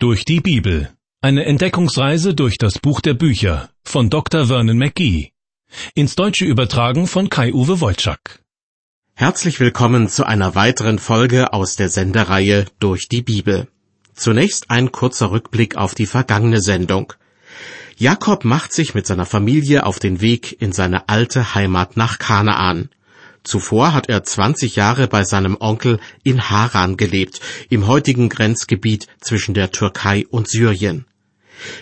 Durch die Bibel. Eine Entdeckungsreise durch das Buch der Bücher von Dr. Vernon McGee. Ins Deutsche übertragen von Kai-Uwe Wolczak. Herzlich willkommen zu einer weiteren Folge aus der Sendereihe Durch die Bibel. Zunächst ein kurzer Rückblick auf die vergangene Sendung. Jakob macht sich mit seiner Familie auf den Weg in seine alte Heimat nach Kanaan. Zuvor hat er 20 Jahre bei seinem Onkel in Haran gelebt, im heutigen Grenzgebiet zwischen der Türkei und Syrien.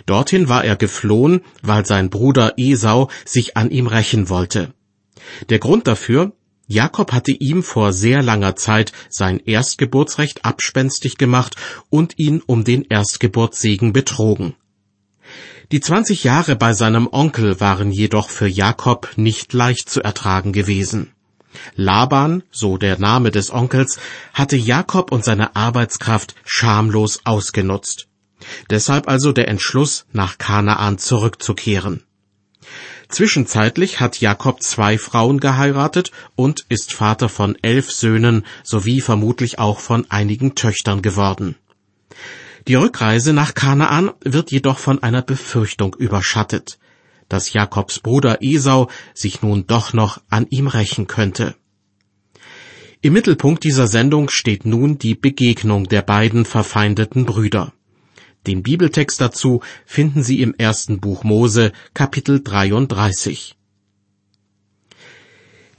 Dorthin war er geflohen, weil sein Bruder Esau sich an ihm rächen wollte. Der Grund dafür, Jakob hatte ihm vor sehr langer Zeit sein Erstgeburtsrecht abspenstig gemacht und ihn um den Erstgeburtssegen betrogen. Die 20 Jahre bei seinem Onkel waren jedoch für Jakob nicht leicht zu ertragen gewesen. Laban, so der Name des Onkels, hatte Jakob und seine Arbeitskraft schamlos ausgenutzt. Deshalb also der Entschluss, nach Kanaan zurückzukehren. Zwischenzeitlich hat Jakob zwei Frauen geheiratet und ist Vater von elf Söhnen sowie vermutlich auch von einigen Töchtern geworden. Die Rückreise nach Kanaan wird jedoch von einer Befürchtung überschattet dass Jakobs Bruder Esau sich nun doch noch an ihm rächen könnte. Im Mittelpunkt dieser Sendung steht nun die Begegnung der beiden verfeindeten Brüder. Den Bibeltext dazu finden Sie im ersten Buch Mose, Kapitel 33.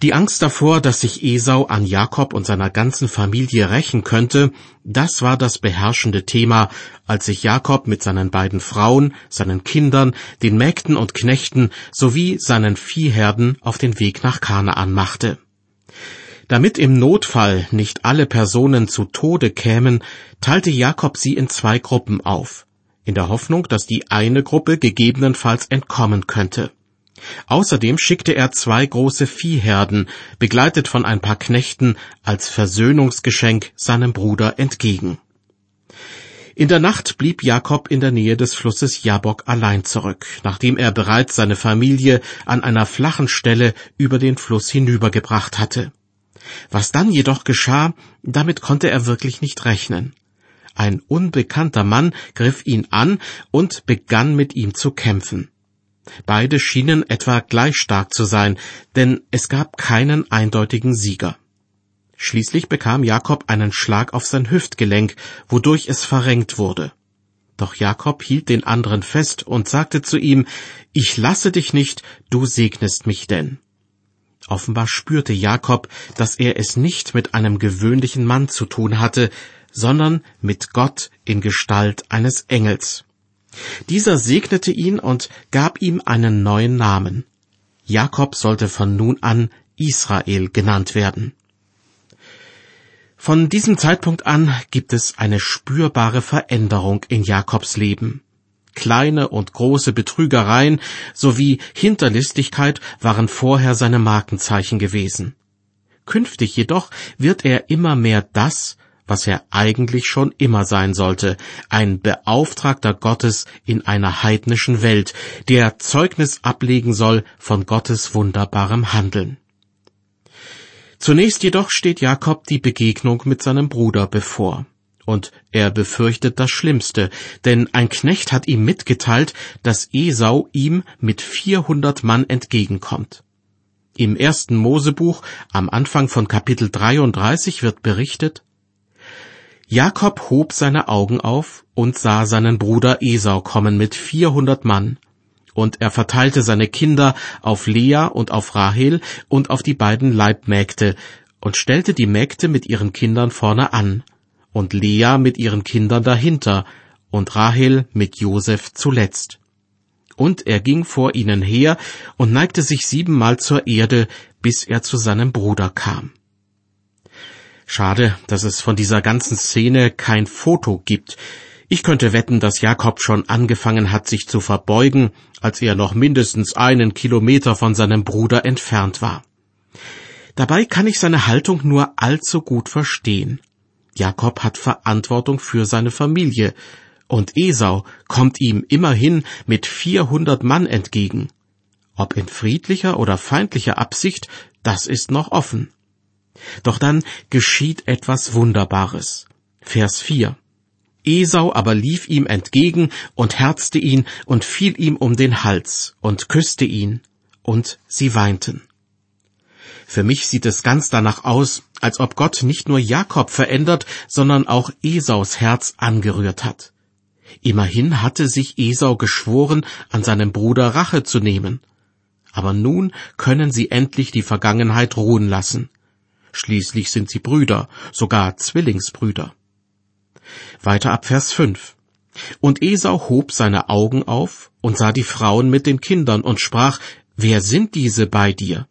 Die Angst davor, dass sich Esau an Jakob und seiner ganzen Familie rächen könnte, das war das beherrschende Thema, als sich Jakob mit seinen beiden Frauen, seinen Kindern, den Mägden und Knechten sowie seinen Viehherden auf den Weg nach Kanaan machte. Damit im Notfall nicht alle Personen zu Tode kämen, teilte Jakob sie in zwei Gruppen auf, in der Hoffnung, dass die eine Gruppe gegebenenfalls entkommen könnte. Außerdem schickte er zwei große Viehherden, begleitet von ein paar Knechten, als Versöhnungsgeschenk seinem Bruder entgegen. In der Nacht blieb Jakob in der Nähe des Flusses Jabok allein zurück, nachdem er bereits seine Familie an einer flachen Stelle über den Fluss hinübergebracht hatte. Was dann jedoch geschah, damit konnte er wirklich nicht rechnen. Ein unbekannter Mann griff ihn an und begann mit ihm zu kämpfen. Beide schienen etwa gleich stark zu sein, denn es gab keinen eindeutigen Sieger. Schließlich bekam Jakob einen Schlag auf sein Hüftgelenk, wodurch es verrenkt wurde. Doch Jakob hielt den anderen fest und sagte zu ihm, Ich lasse dich nicht, du segnest mich denn. Offenbar spürte Jakob, dass er es nicht mit einem gewöhnlichen Mann zu tun hatte, sondern mit Gott in Gestalt eines Engels. Dieser segnete ihn und gab ihm einen neuen Namen. Jakob sollte von nun an Israel genannt werden. Von diesem Zeitpunkt an gibt es eine spürbare Veränderung in Jakobs Leben. Kleine und große Betrügereien sowie Hinterlistigkeit waren vorher seine Markenzeichen gewesen. Künftig jedoch wird er immer mehr das, was er eigentlich schon immer sein sollte, ein Beauftragter Gottes in einer heidnischen Welt, der Zeugnis ablegen soll von Gottes wunderbarem Handeln. Zunächst jedoch steht Jakob die Begegnung mit seinem Bruder bevor. Und er befürchtet das Schlimmste, denn ein Knecht hat ihm mitgeteilt, dass Esau ihm mit vierhundert Mann entgegenkommt. Im ersten Mosebuch, am Anfang von Kapitel 33 wird berichtet, Jakob hob seine Augen auf und sah seinen Bruder Esau kommen mit vierhundert Mann. Und er verteilte seine Kinder auf Lea und auf Rahel und auf die beiden Leibmägde und stellte die Mägde mit ihren Kindern vorne an und Lea mit ihren Kindern dahinter und Rahel mit Josef zuletzt. Und er ging vor ihnen her und neigte sich siebenmal zur Erde, bis er zu seinem Bruder kam. Schade, dass es von dieser ganzen Szene kein Foto gibt. Ich könnte wetten, dass Jakob schon angefangen hat, sich zu verbeugen, als er noch mindestens einen Kilometer von seinem Bruder entfernt war. Dabei kann ich seine Haltung nur allzu gut verstehen. Jakob hat Verantwortung für seine Familie, und Esau kommt ihm immerhin mit vierhundert Mann entgegen. Ob in friedlicher oder feindlicher Absicht, das ist noch offen. Doch dann geschieht etwas Wunderbares. Vers 4. Esau aber lief ihm entgegen und herzte ihn und fiel ihm um den Hals und küsste ihn, und sie weinten. Für mich sieht es ganz danach aus, als ob Gott nicht nur Jakob verändert, sondern auch Esaus Herz angerührt hat. Immerhin hatte sich Esau geschworen, an seinem Bruder Rache zu nehmen. Aber nun können sie endlich die Vergangenheit ruhen lassen. Schließlich sind sie Brüder, sogar Zwillingsbrüder. Weiter ab Vers 5. Und Esau hob seine Augen auf und sah die Frauen mit den Kindern und sprach, Wer sind diese bei dir?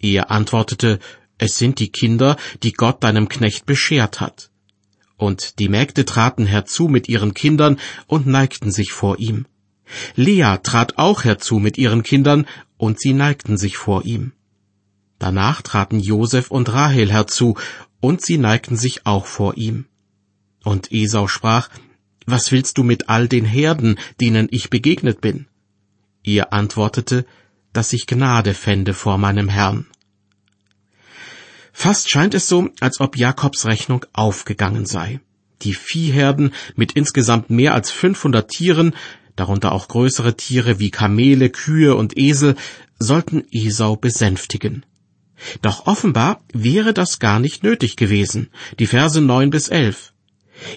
Er antwortete, Es sind die Kinder, die Gott deinem Knecht beschert hat. Und die Mägde traten herzu mit ihren Kindern und neigten sich vor ihm. Lea trat auch herzu mit ihren Kindern, und sie neigten sich vor ihm. Danach traten Josef und Rahel herzu, und sie neigten sich auch vor ihm. Und Esau sprach, Was willst du mit all den Herden, denen ich begegnet bin? Ihr antwortete, dass ich Gnade fände vor meinem Herrn. Fast scheint es so, als ob Jakobs Rechnung aufgegangen sei. Die Viehherden mit insgesamt mehr als 500 Tieren, darunter auch größere Tiere wie Kamele, Kühe und Esel, sollten Esau besänftigen. Doch offenbar wäre das gar nicht nötig gewesen. Die Verse neun bis elf.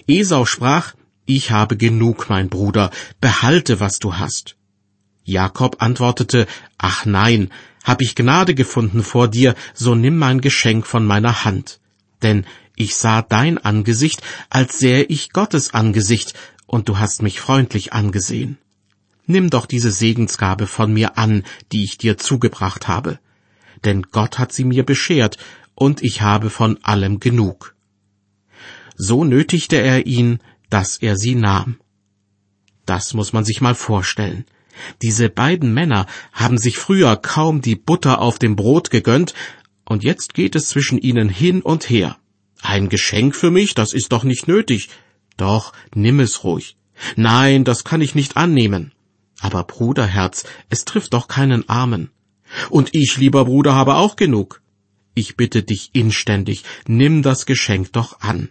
Esau sprach, Ich habe genug, mein Bruder, behalte, was du hast. Jakob antwortete, Ach nein, hab ich Gnade gefunden vor dir, so nimm mein Geschenk von meiner Hand. Denn ich sah dein Angesicht, als sähe ich Gottes Angesicht, und du hast mich freundlich angesehen. Nimm doch diese Segensgabe von mir an, die ich dir zugebracht habe. Denn Gott hat sie mir beschert, und ich habe von allem genug so nötigte er ihn, dass er sie nahm. Das muss man sich mal vorstellen. Diese beiden Männer haben sich früher kaum die Butter auf dem Brot gegönnt, und jetzt geht es zwischen ihnen hin und her. Ein Geschenk für mich, das ist doch nicht nötig. Doch, nimm es ruhig. Nein, das kann ich nicht annehmen. Aber Bruderherz, es trifft doch keinen Armen. Und ich, lieber Bruder, habe auch genug. Ich bitte dich inständig, nimm das Geschenk doch an.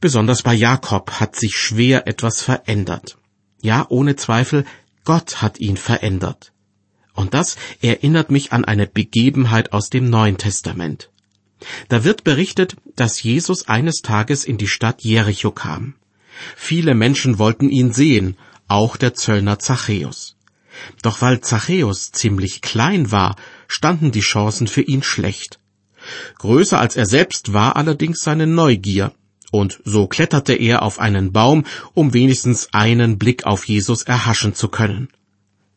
Besonders bei Jakob hat sich schwer etwas verändert. Ja, ohne Zweifel, Gott hat ihn verändert. Und das erinnert mich an eine Begebenheit aus dem Neuen Testament. Da wird berichtet, dass Jesus eines Tages in die Stadt Jericho kam. Viele Menschen wollten ihn sehen, auch der Zöllner Zachäus. Doch weil Zachäus ziemlich klein war, standen die Chancen für ihn schlecht. Größer als er selbst war allerdings seine Neugier, und so kletterte er auf einen Baum, um wenigstens einen Blick auf Jesus erhaschen zu können.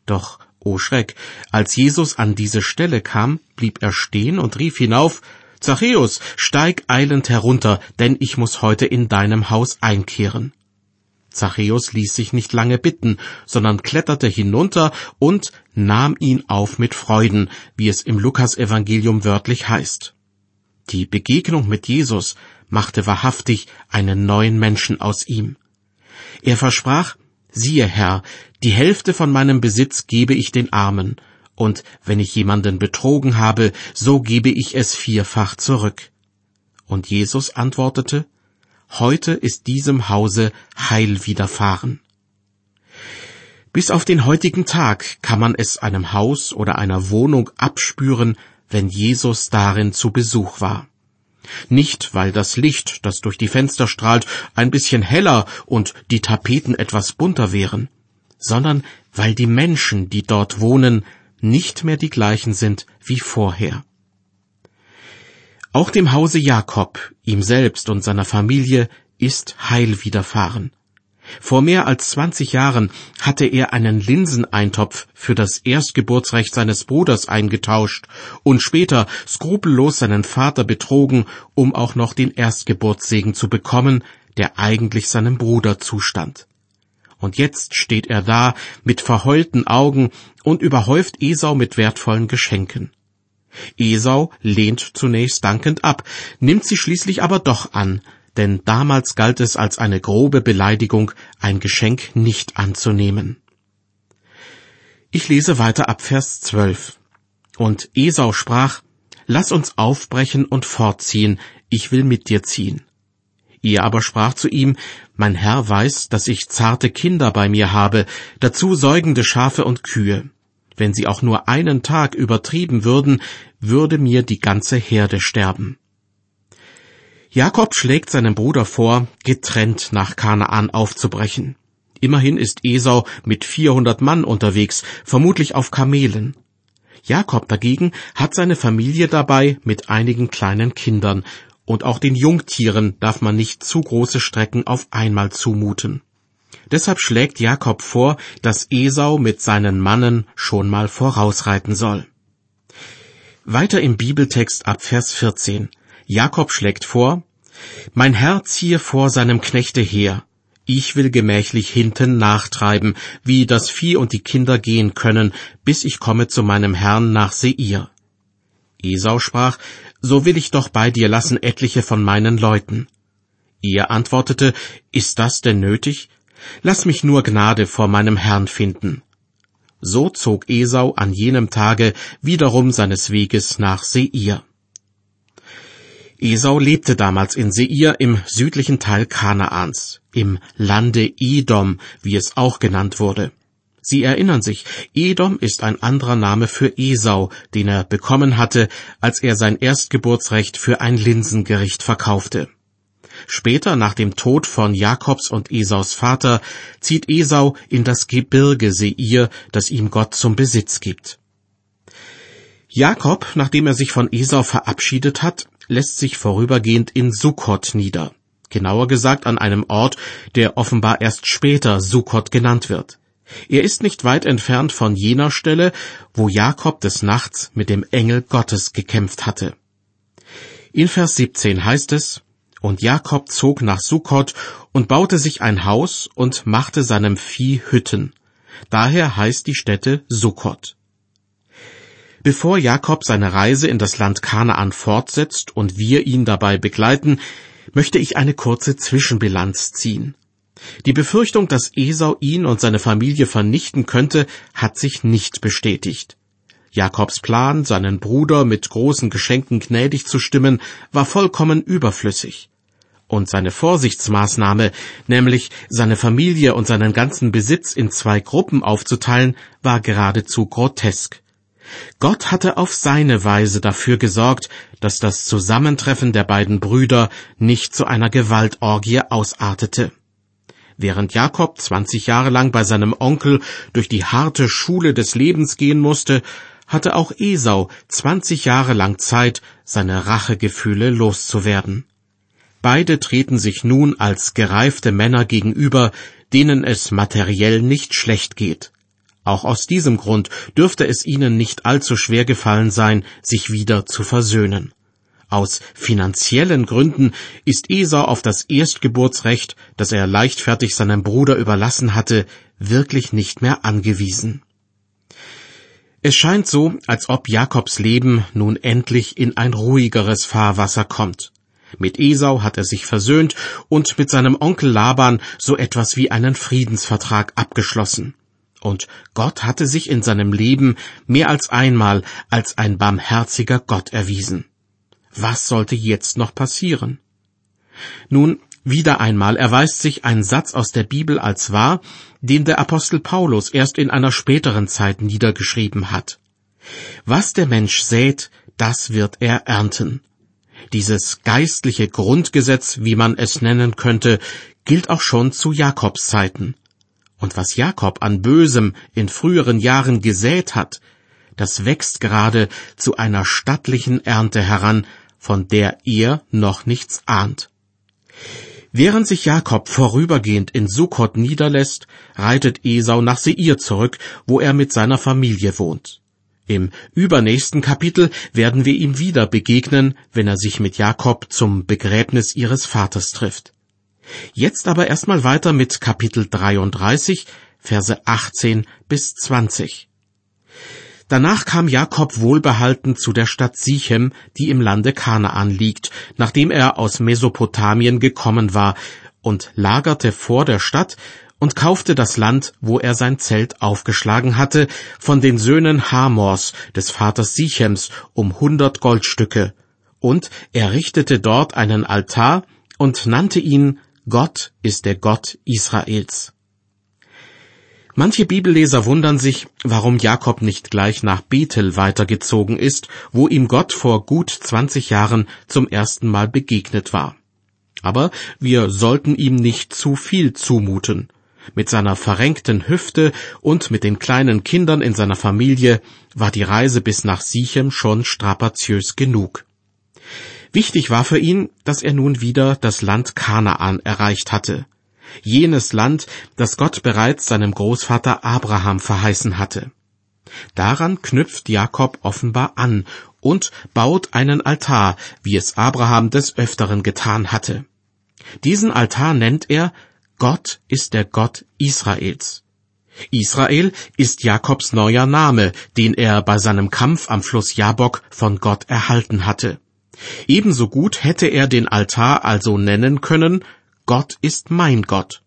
Doch, o oh Schreck, als Jesus an diese Stelle kam, blieb er stehen und rief hinauf, Zachäus, steig eilend herunter, denn ich muss heute in deinem Haus einkehren. Zachäus ließ sich nicht lange bitten, sondern kletterte hinunter und nahm ihn auf mit Freuden, wie es im Lukasevangelium wörtlich heißt. Die Begegnung mit Jesus machte wahrhaftig einen neuen Menschen aus ihm. Er versprach, siehe Herr, die Hälfte von meinem Besitz gebe ich den Armen, und wenn ich jemanden betrogen habe, so gebe ich es vierfach zurück. Und Jesus antwortete, Heute ist diesem Hause Heil widerfahren. Bis auf den heutigen Tag kann man es einem Haus oder einer Wohnung abspüren, wenn Jesus darin zu Besuch war. Nicht, weil das Licht, das durch die Fenster strahlt, ein bisschen heller und die Tapeten etwas bunter wären, sondern weil die Menschen, die dort wohnen, nicht mehr die gleichen sind wie vorher. Auch dem Hause Jakob, ihm selbst und seiner Familie ist Heil widerfahren. Vor mehr als zwanzig Jahren hatte er einen Linseneintopf für das Erstgeburtsrecht seines Bruders eingetauscht und später skrupellos seinen Vater betrogen, um auch noch den Erstgeburtssegen zu bekommen, der eigentlich seinem Bruder zustand. Und jetzt steht er da mit verheulten Augen und überhäuft Esau mit wertvollen Geschenken. Esau lehnt zunächst dankend ab, nimmt sie schließlich aber doch an, denn damals galt es als eine grobe Beleidigung, ein Geschenk nicht anzunehmen. Ich lese weiter ab Vers 12. Und Esau sprach, Lass uns aufbrechen und fortziehen, ich will mit dir ziehen. Er aber sprach zu ihm, mein Herr weiß, dass ich zarte Kinder bei mir habe, dazu säugende Schafe und Kühe. Wenn sie auch nur einen Tag übertrieben würden, würde mir die ganze Herde sterben. Jakob schlägt seinem Bruder vor, getrennt nach Kanaan aufzubrechen. Immerhin ist Esau mit 400 Mann unterwegs, vermutlich auf Kamelen. Jakob dagegen hat seine Familie dabei mit einigen kleinen Kindern, und auch den Jungtieren darf man nicht zu große Strecken auf einmal zumuten. Deshalb schlägt Jakob vor, dass Esau mit seinen Mannen schon mal vorausreiten soll. Weiter im Bibeltext ab Vers 14. Jakob schlägt vor, Mein Herr ziehe vor seinem Knechte her, ich will gemächlich hinten nachtreiben, wie das Vieh und die Kinder gehen können, bis ich komme zu meinem Herrn nach Seir. Esau sprach, So will ich doch bei dir lassen etliche von meinen Leuten. Er antwortete, Ist das denn nötig? Lass mich nur Gnade vor meinem Herrn finden. So zog Esau an jenem Tage wiederum seines Weges nach Seir. Esau lebte damals in Seir im südlichen Teil Kanaans, im Lande Edom, wie es auch genannt wurde. Sie erinnern sich, Edom ist ein anderer Name für Esau, den er bekommen hatte, als er sein Erstgeburtsrecht für ein Linsengericht verkaufte. Später, nach dem Tod von Jakobs und Esaus Vater, zieht Esau in das Gebirge Seir, das ihm Gott zum Besitz gibt. Jakob, nachdem er sich von Esau verabschiedet hat, lässt sich vorübergehend in Sukkot nieder. Genauer gesagt an einem Ort, der offenbar erst später Sukkot genannt wird. Er ist nicht weit entfernt von jener Stelle, wo Jakob des Nachts mit dem Engel Gottes gekämpft hatte. In Vers 17 heißt es, Und Jakob zog nach Sukkot und baute sich ein Haus und machte seinem Vieh Hütten. Daher heißt die Stätte Sukkot. Bevor Jakob seine Reise in das Land Kanaan fortsetzt und wir ihn dabei begleiten, möchte ich eine kurze Zwischenbilanz ziehen. Die Befürchtung, dass Esau ihn und seine Familie vernichten könnte, hat sich nicht bestätigt. Jakobs Plan, seinen Bruder mit großen Geschenken gnädig zu stimmen, war vollkommen überflüssig. Und seine Vorsichtsmaßnahme, nämlich seine Familie und seinen ganzen Besitz in zwei Gruppen aufzuteilen, war geradezu grotesk. Gott hatte auf seine Weise dafür gesorgt, dass das Zusammentreffen der beiden Brüder nicht zu einer Gewaltorgie ausartete. Während Jakob zwanzig Jahre lang bei seinem Onkel durch die harte Schule des Lebens gehen musste, hatte auch Esau zwanzig Jahre lang Zeit, seine Rachegefühle loszuwerden. Beide treten sich nun als gereifte Männer gegenüber, denen es materiell nicht schlecht geht. Auch aus diesem Grund dürfte es ihnen nicht allzu schwer gefallen sein, sich wieder zu versöhnen. Aus finanziellen Gründen ist Esau auf das Erstgeburtsrecht, das er leichtfertig seinem Bruder überlassen hatte, wirklich nicht mehr angewiesen. Es scheint so, als ob Jakobs Leben nun endlich in ein ruhigeres Fahrwasser kommt. Mit Esau hat er sich versöhnt und mit seinem Onkel Laban so etwas wie einen Friedensvertrag abgeschlossen. Und Gott hatte sich in seinem Leben mehr als einmal als ein barmherziger Gott erwiesen. Was sollte jetzt noch passieren? Nun, wieder einmal erweist sich ein Satz aus der Bibel als wahr, den der Apostel Paulus erst in einer späteren Zeit niedergeschrieben hat. Was der Mensch sät, das wird er ernten. Dieses geistliche Grundgesetz, wie man es nennen könnte, gilt auch schon zu Jakobs Zeiten. Und was Jakob an Bösem in früheren Jahren gesät hat, das wächst gerade zu einer stattlichen Ernte heran, von der er noch nichts ahnt. Während sich Jakob vorübergehend in Sukkot niederlässt, reitet Esau nach Seir zurück, wo er mit seiner Familie wohnt. Im übernächsten Kapitel werden wir ihm wieder begegnen, wenn er sich mit Jakob zum Begräbnis ihres Vaters trifft. Jetzt aber erstmal weiter mit Kapitel 33, Verse 18 bis 20. Danach kam Jakob wohlbehalten zu der Stadt Sichem, die im Lande Kanaan liegt, nachdem er aus Mesopotamien gekommen war, und lagerte vor der Stadt und kaufte das Land, wo er sein Zelt aufgeschlagen hatte, von den Söhnen Hamors, des Vaters Sichems, um hundert Goldstücke, und er richtete dort einen Altar und nannte ihn Gott ist der Gott Israels. Manche Bibelleser wundern sich, warum Jakob nicht gleich nach Bethel weitergezogen ist, wo ihm Gott vor gut 20 Jahren zum ersten Mal begegnet war. Aber wir sollten ihm nicht zu viel zumuten. Mit seiner verrenkten Hüfte und mit den kleinen Kindern in seiner Familie war die Reise bis nach Sichem schon strapaziös genug. Wichtig war für ihn, dass er nun wieder das Land Kanaan erreicht hatte jenes Land, das Gott bereits seinem Großvater Abraham verheißen hatte. Daran knüpft Jakob offenbar an und baut einen Altar, wie es Abraham des Öfteren getan hatte. Diesen Altar nennt er Gott ist der Gott Israels. Israel ist Jakobs neuer Name, den er bei seinem Kampf am Fluss Jabok von Gott erhalten hatte. Ebenso gut hätte er den Altar also nennen können Gott ist mein Gott.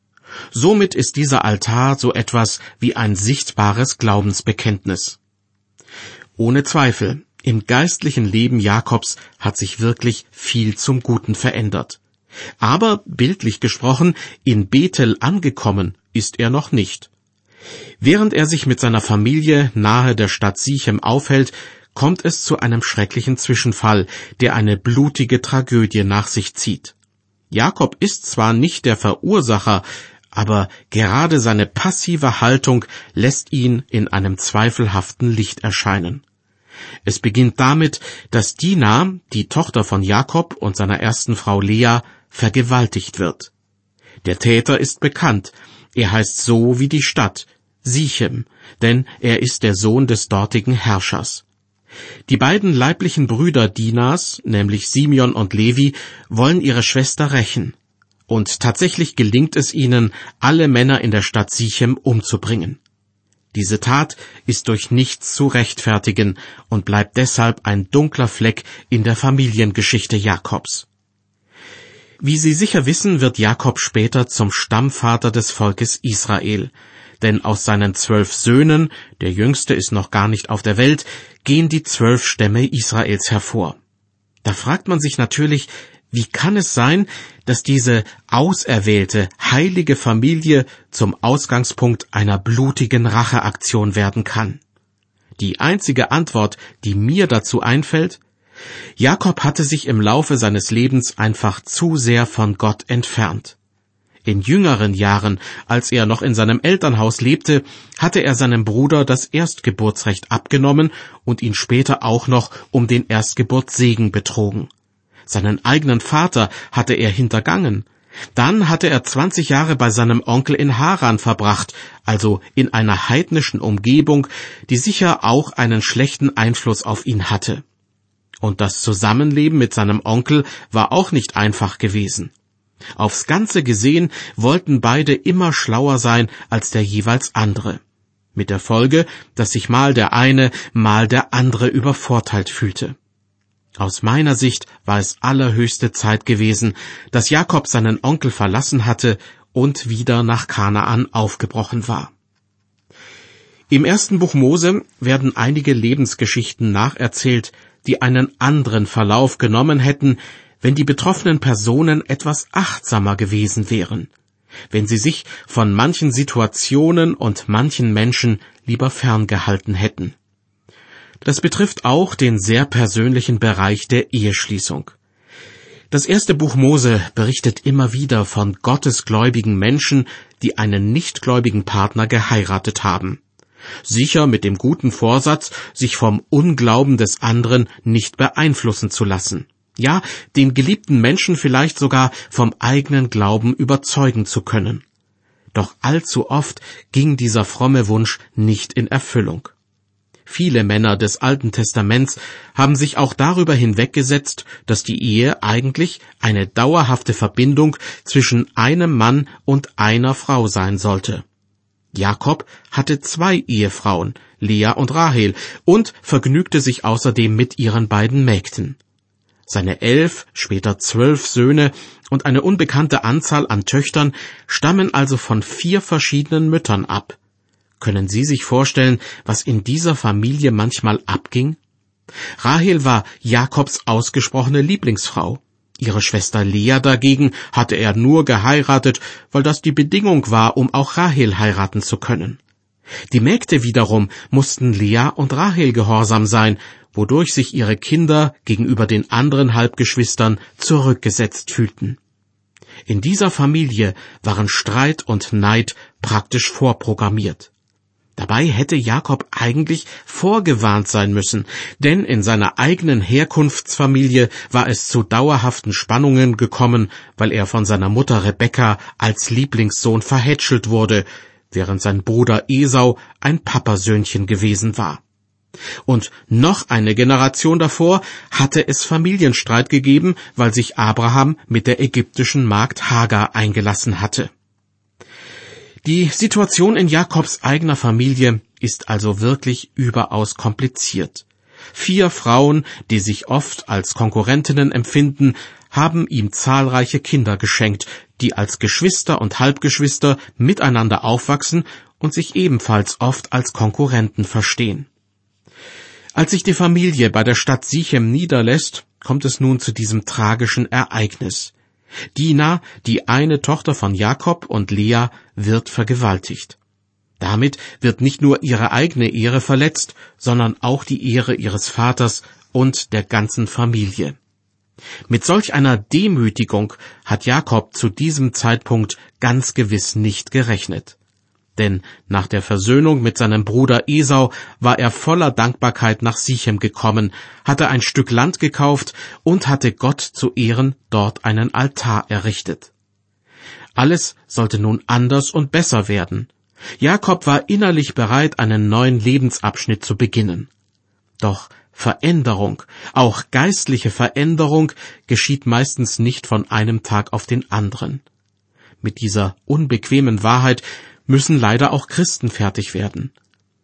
Somit ist dieser Altar so etwas wie ein sichtbares Glaubensbekenntnis. Ohne Zweifel, im geistlichen Leben Jakobs hat sich wirklich viel zum Guten verändert. Aber, bildlich gesprochen, in Bethel angekommen ist er noch nicht. Während er sich mit seiner Familie nahe der Stadt Sichem aufhält, kommt es zu einem schrecklichen Zwischenfall, der eine blutige Tragödie nach sich zieht. Jakob ist zwar nicht der Verursacher, aber gerade seine passive Haltung lässt ihn in einem zweifelhaften Licht erscheinen. Es beginnt damit, dass Dina, die Tochter von Jakob und seiner ersten Frau Lea, vergewaltigt wird. Der Täter ist bekannt, er heißt so wie die Stadt, Sichem, denn er ist der Sohn des dortigen Herrschers. Die beiden leiblichen Brüder Dinas, nämlich Simeon und Levi, wollen ihre Schwester rächen. Und tatsächlich gelingt es ihnen, alle Männer in der Stadt Sichem umzubringen. Diese Tat ist durch nichts zu rechtfertigen und bleibt deshalb ein dunkler Fleck in der Familiengeschichte Jakobs. Wie Sie sicher wissen, wird Jakob später zum Stammvater des Volkes Israel, denn aus seinen zwölf Söhnen, der jüngste ist noch gar nicht auf der Welt, gehen die zwölf Stämme Israels hervor. Da fragt man sich natürlich, wie kann es sein, dass diese auserwählte, heilige Familie zum Ausgangspunkt einer blutigen Racheaktion werden kann? Die einzige Antwort, die mir dazu einfällt, Jakob hatte sich im Laufe seines Lebens einfach zu sehr von Gott entfernt. In jüngeren Jahren, als er noch in seinem Elternhaus lebte, hatte er seinem Bruder das Erstgeburtsrecht abgenommen und ihn später auch noch um den Erstgeburtssegen betrogen. Seinen eigenen Vater hatte er hintergangen. Dann hatte er zwanzig Jahre bei seinem Onkel in Haran verbracht, also in einer heidnischen Umgebung, die sicher auch einen schlechten Einfluss auf ihn hatte. Und das Zusammenleben mit seinem Onkel war auch nicht einfach gewesen. Aufs Ganze gesehen wollten beide immer schlauer sein als der jeweils andere. Mit der Folge, dass sich mal der eine, mal der andere übervorteilt fühlte. Aus meiner Sicht war es allerhöchste Zeit gewesen, dass Jakob seinen Onkel verlassen hatte und wieder nach Kanaan aufgebrochen war. Im ersten Buch Mose werden einige Lebensgeschichten nacherzählt, die einen anderen Verlauf genommen hätten, wenn die betroffenen Personen etwas achtsamer gewesen wären, wenn sie sich von manchen Situationen und manchen Menschen lieber ferngehalten hätten. Das betrifft auch den sehr persönlichen Bereich der Eheschließung. Das erste Buch Mose berichtet immer wieder von gottesgläubigen Menschen, die einen nichtgläubigen Partner geheiratet haben. Sicher mit dem guten Vorsatz, sich vom Unglauben des anderen nicht beeinflussen zu lassen ja, den geliebten Menschen vielleicht sogar vom eigenen Glauben überzeugen zu können. Doch allzu oft ging dieser fromme Wunsch nicht in Erfüllung. Viele Männer des Alten Testaments haben sich auch darüber hinweggesetzt, dass die Ehe eigentlich eine dauerhafte Verbindung zwischen einem Mann und einer Frau sein sollte. Jakob hatte zwei Ehefrauen, Lea und Rahel, und vergnügte sich außerdem mit ihren beiden Mägden. Seine elf, später zwölf Söhne und eine unbekannte Anzahl an Töchtern stammen also von vier verschiedenen Müttern ab. Können Sie sich vorstellen, was in dieser Familie manchmal abging? Rahel war Jakobs ausgesprochene Lieblingsfrau. Ihre Schwester Lea dagegen hatte er nur geheiratet, weil das die Bedingung war, um auch Rahel heiraten zu können. Die Mägde wiederum mussten Lea und Rahel gehorsam sein, wodurch sich ihre Kinder gegenüber den anderen Halbgeschwistern zurückgesetzt fühlten. In dieser Familie waren Streit und Neid praktisch vorprogrammiert. Dabei hätte Jakob eigentlich vorgewarnt sein müssen, denn in seiner eigenen Herkunftsfamilie war es zu dauerhaften Spannungen gekommen, weil er von seiner Mutter Rebekka als Lieblingssohn verhätschelt wurde, während sein Bruder Esau ein Papasöhnchen gewesen war. Und noch eine Generation davor hatte es Familienstreit gegeben, weil sich Abraham mit der ägyptischen Magd Hagar eingelassen hatte. Die Situation in Jakobs eigener Familie ist also wirklich überaus kompliziert. Vier Frauen, die sich oft als Konkurrentinnen empfinden, haben ihm zahlreiche Kinder geschenkt, die als Geschwister und Halbgeschwister miteinander aufwachsen und sich ebenfalls oft als Konkurrenten verstehen. Als sich die Familie bei der Stadt Sichem niederlässt, kommt es nun zu diesem tragischen Ereignis. Dina, die eine Tochter von Jakob und Lea, wird vergewaltigt. Damit wird nicht nur ihre eigene Ehre verletzt, sondern auch die Ehre ihres Vaters und der ganzen Familie. Mit solch einer Demütigung hat Jakob zu diesem Zeitpunkt ganz gewiss nicht gerechnet denn nach der Versöhnung mit seinem Bruder Esau war er voller Dankbarkeit nach Sichem gekommen, hatte ein Stück Land gekauft und hatte Gott zu Ehren dort einen Altar errichtet. Alles sollte nun anders und besser werden. Jakob war innerlich bereit, einen neuen Lebensabschnitt zu beginnen. Doch Veränderung, auch geistliche Veränderung, geschieht meistens nicht von einem Tag auf den anderen. Mit dieser unbequemen Wahrheit müssen leider auch Christen fertig werden.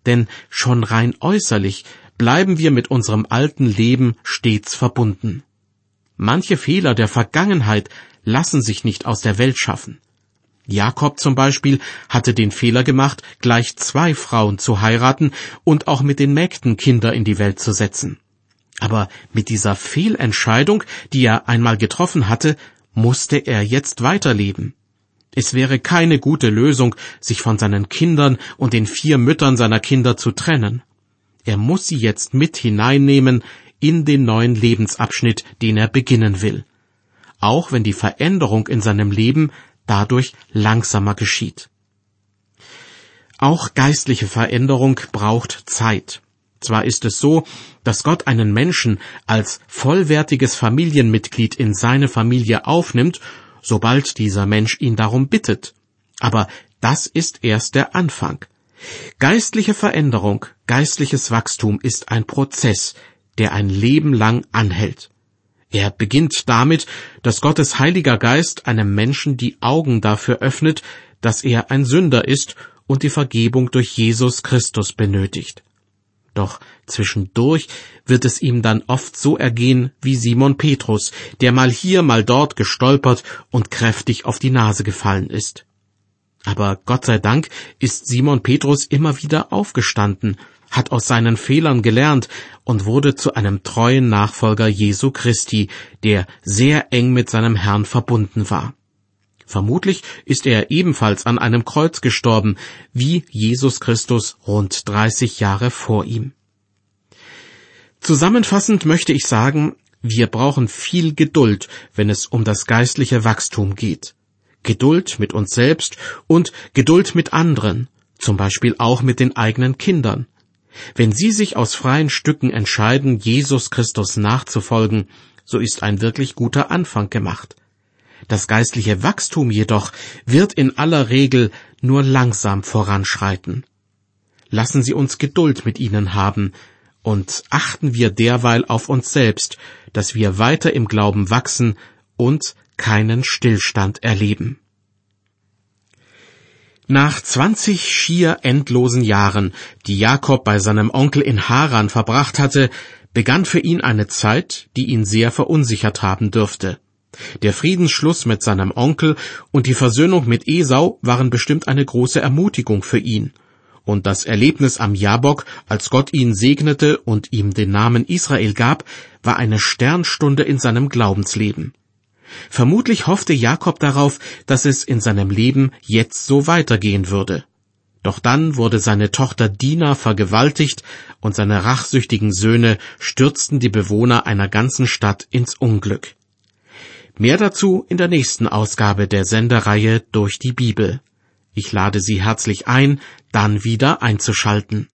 Denn schon rein äußerlich bleiben wir mit unserem alten Leben stets verbunden. Manche Fehler der Vergangenheit lassen sich nicht aus der Welt schaffen. Jakob zum Beispiel hatte den Fehler gemacht, gleich zwei Frauen zu heiraten und auch mit den Mägden Kinder in die Welt zu setzen. Aber mit dieser Fehlentscheidung, die er einmal getroffen hatte, musste er jetzt weiterleben. Es wäre keine gute Lösung, sich von seinen Kindern und den vier Müttern seiner Kinder zu trennen. Er muss sie jetzt mit hineinnehmen in den neuen Lebensabschnitt, den er beginnen will. Auch wenn die Veränderung in seinem Leben dadurch langsamer geschieht. Auch geistliche Veränderung braucht Zeit. Zwar ist es so, dass Gott einen Menschen als vollwertiges Familienmitglied in seine Familie aufnimmt sobald dieser Mensch ihn darum bittet. Aber das ist erst der Anfang. Geistliche Veränderung, geistliches Wachstum ist ein Prozess, der ein Leben lang anhält. Er beginnt damit, dass Gottes Heiliger Geist einem Menschen die Augen dafür öffnet, dass er ein Sünder ist und die Vergebung durch Jesus Christus benötigt. Doch zwischendurch wird es ihm dann oft so ergehen wie Simon Petrus, der mal hier, mal dort gestolpert und kräftig auf die Nase gefallen ist. Aber Gott sei Dank ist Simon Petrus immer wieder aufgestanden, hat aus seinen Fehlern gelernt und wurde zu einem treuen Nachfolger Jesu Christi, der sehr eng mit seinem Herrn verbunden war. Vermutlich ist er ebenfalls an einem Kreuz gestorben, wie Jesus Christus rund 30 Jahre vor ihm. Zusammenfassend möchte ich sagen, wir brauchen viel Geduld, wenn es um das geistliche Wachstum geht. Geduld mit uns selbst und Geduld mit anderen, zum Beispiel auch mit den eigenen Kindern. Wenn sie sich aus freien Stücken entscheiden, Jesus Christus nachzufolgen, so ist ein wirklich guter Anfang gemacht. Das geistliche Wachstum jedoch wird in aller Regel nur langsam voranschreiten. Lassen Sie uns Geduld mit ihnen haben, und achten wir derweil auf uns selbst, dass wir weiter im Glauben wachsen und keinen Stillstand erleben. Nach zwanzig schier endlosen Jahren, die Jakob bei seinem Onkel in Haran verbracht hatte, begann für ihn eine Zeit, die ihn sehr verunsichert haben dürfte. Der Friedensschluss mit seinem Onkel und die Versöhnung mit Esau waren bestimmt eine große Ermutigung für ihn. Und das Erlebnis am Jabok, als Gott ihn segnete und ihm den Namen Israel gab, war eine Sternstunde in seinem Glaubensleben. Vermutlich hoffte Jakob darauf, dass es in seinem Leben jetzt so weitergehen würde. Doch dann wurde seine Tochter Dina vergewaltigt und seine rachsüchtigen Söhne stürzten die Bewohner einer ganzen Stadt ins Unglück. Mehr dazu in der nächsten Ausgabe der Sendereihe durch die Bibel. Ich lade Sie herzlich ein, dann wieder einzuschalten.